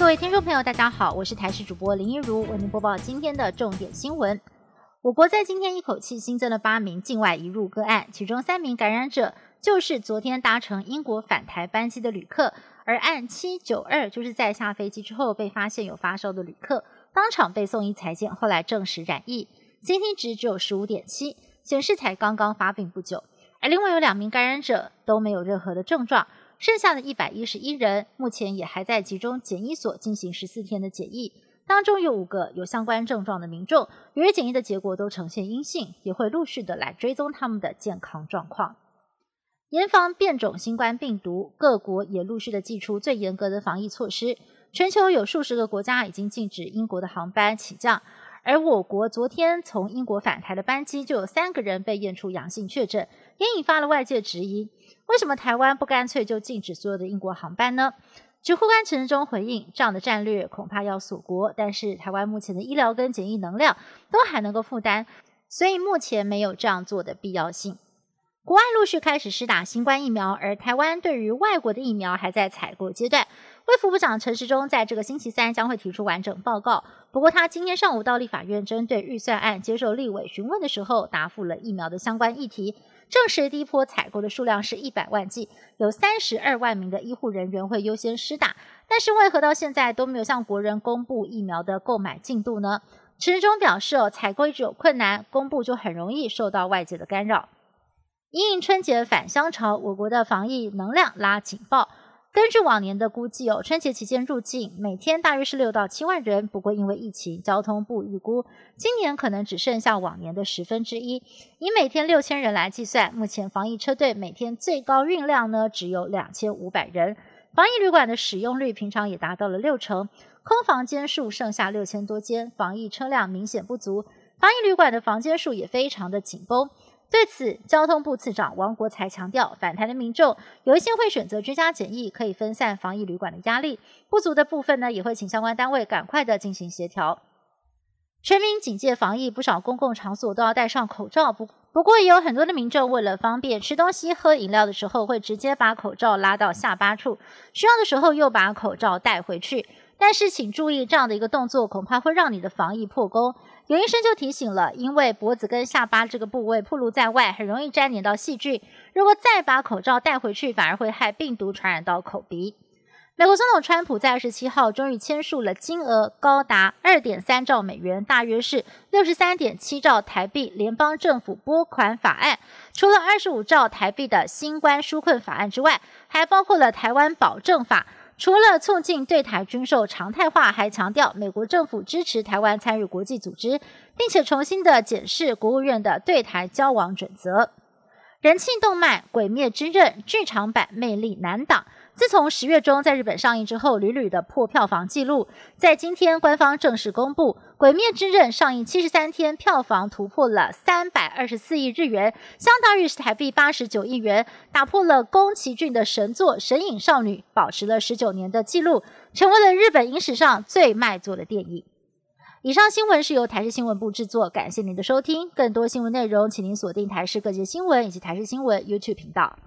各位听众朋友，大家好，我是台视主播林一如，为您播报今天的重点新闻。我国在今天一口气新增了八名境外移入个案，其中三名感染者就是昨天搭乘英国返台班机的旅客，而案七九二就是在下飞机之后被发现有发烧的旅客，当场被送医裁检，后来证实染疫，CT 值只有十五点七，显示才刚刚发病不久。而另外有两名感染者都没有任何的症状。剩下的一百一十一人，目前也还在集中检疫所进行十四天的检疫，当中有五个有相关症状的民众，由于检疫的结果都呈现阴性，也会陆续的来追踪他们的健康状况。严防变种新冠病毒，各国也陆续的祭出最严格的防疫措施。全球有数十个国家已经禁止英国的航班起降，而我国昨天从英国返台的班机就有三个人被验出阳性确诊，也引发了外界质疑。为什么台湾不干脆就禁止所有的英国航班呢？指挥官陈中回应，这样的战略恐怕要锁国，但是台湾目前的医疗跟检疫能量都还能够负担，所以目前没有这样做的必要性。国外陆续开始施打新冠疫苗，而台湾对于外国的疫苗还在采购阶段。卫副部长陈时中在这个星期三将会提出完整报告，不过他今天上午到立法院针对预算案接受立委询问的时候，答复了疫苗的相关议题。证实第一波采购的数量是一百万剂，有三十二万名的医护人员会优先施打。但是为何到现在都没有向国人公布疫苗的购买进度呢？陈时中表示，哦，采购一直有困难，公布就很容易受到外界的干扰。因应春节返乡潮，我国的防疫能量拉警报。根据往年的估计哦，春节期间入境每天大约是六到七万人。不过因为疫情，交通部预估今年可能只剩下往年的十分之一。以每天六千人来计算，目前防疫车队每天最高运量呢只有两千五百人。防疫旅馆的使用率平常也达到了六成，空房间数剩下六千多间，防疫车辆明显不足，防疫旅馆的房间数也非常的紧绷。对此，交通部次长王国才强调，反弹的民众有一些会选择居家检疫，可以分散防疫旅馆的压力；不足的部分呢，也会请相关单位赶快的进行协调。全民警戒防疫，不少公共场所都要戴上口罩。不不过，也有很多的民众为了方便吃东西、喝饮料的时候，会直接把口罩拉到下巴处，需要的时候又把口罩戴回去。但是请注意，这样的一个动作恐怕会让你的防疫破功。有医生就提醒了，因为脖子跟下巴这个部位暴露在外，很容易沾黏到细菌。如果再把口罩戴回去，反而会害病毒传染到口鼻。美国总统川普在二十七号终于签署了金额高达二点三兆美元，大约是六十三点七兆台币联邦政府拨款法案。除了二十五兆台币的新冠纾困法案之外，还包括了台湾保证法。除了促进对台军售常态化，还强调美国政府支持台湾参与国际组织，并且重新的检视国务院的对台交往准则。人气动漫《鬼灭之刃》剧场版魅力难挡。自从十月中在日本上映之后，屡屡的破票房纪录，在今天官方正式公布，《鬼灭之刃》上映七十三天，票房突破了三百二十四亿日元，相当于是台币八十九亿元，打破了宫崎骏的神作《神隐少女》，保持了十九年的纪录，成为了日本影史上最卖座的电影。以上新闻是由台视新闻部制作，感谢您的收听。更多新闻内容，请您锁定台视各界新闻以及台视新闻 YouTube 频道。